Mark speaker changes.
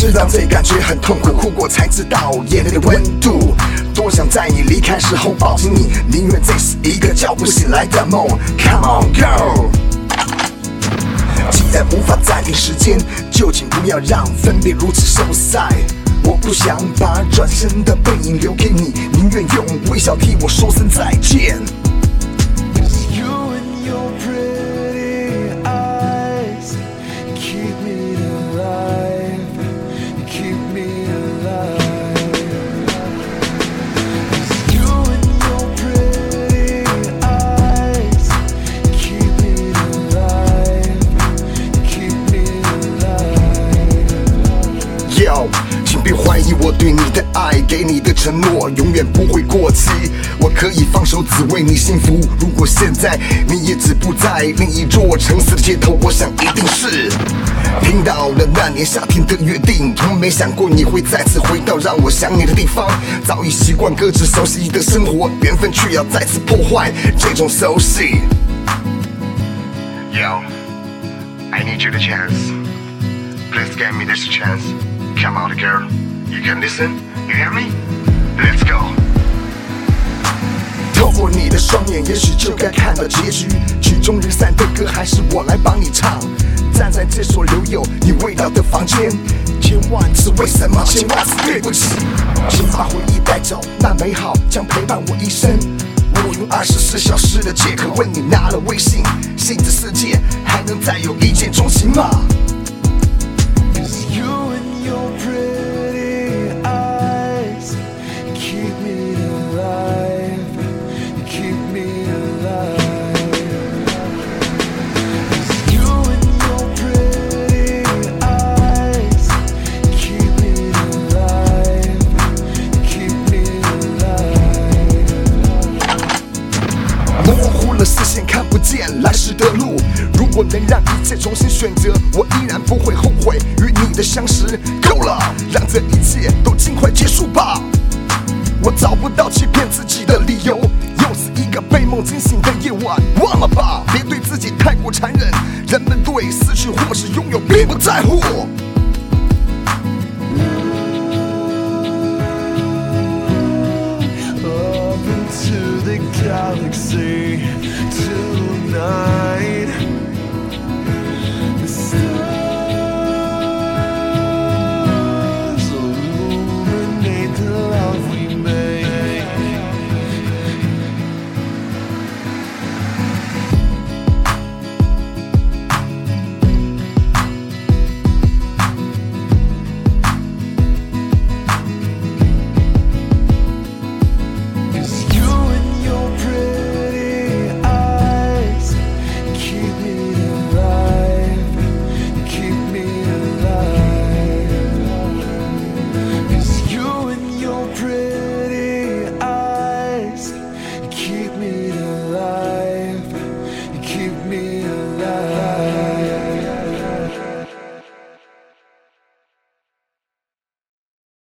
Speaker 1: 知道这感觉很痛苦，哭过才知道眼泪的温度。多想在你离开时候抱紧你，宁愿这是一个叫不醒来的梦。Come on girl，既然无法暂停时间，就请不要让分别如此受塞。我不想把转身的背影留给你，宁愿用微笑替我说声再见。请别怀疑我对你的爱，给你的承诺永远不会过期。我可以放手，只为你幸福。如果现在你也止步在另一座城市的街头，我想一定是听到了那年夏天的约定，从没想过你会再次回到让我想你的地方。早已习惯各自熟悉的生活，缘分却要再次破坏这种熟悉。Yo, I need you the chance. Please give me this chance. Come on, girl. You can listen. You hear me? Let's go. 透过你的双眼，也许就该看到结局。曲终人散的歌，还是我来帮你唱。站在这所留有你味道的房间，千万次为什么，千万次对不起。请把回忆带走，那美好将陪伴我一生。我用二十四小时的借口为你拿了微信，信的世界还能再有一见钟情吗？视线，看不见来时的路。如果能让一切重新选择，我依然不会后悔与你的相识。够了，让这一切都尽快结束吧。我找不到欺骗自己的理由，又是一个被梦惊醒的夜晚。忘了吧，别对自己太过残忍。人们对失去或是拥有并不在乎。
Speaker 2: Galaxy tonight. children.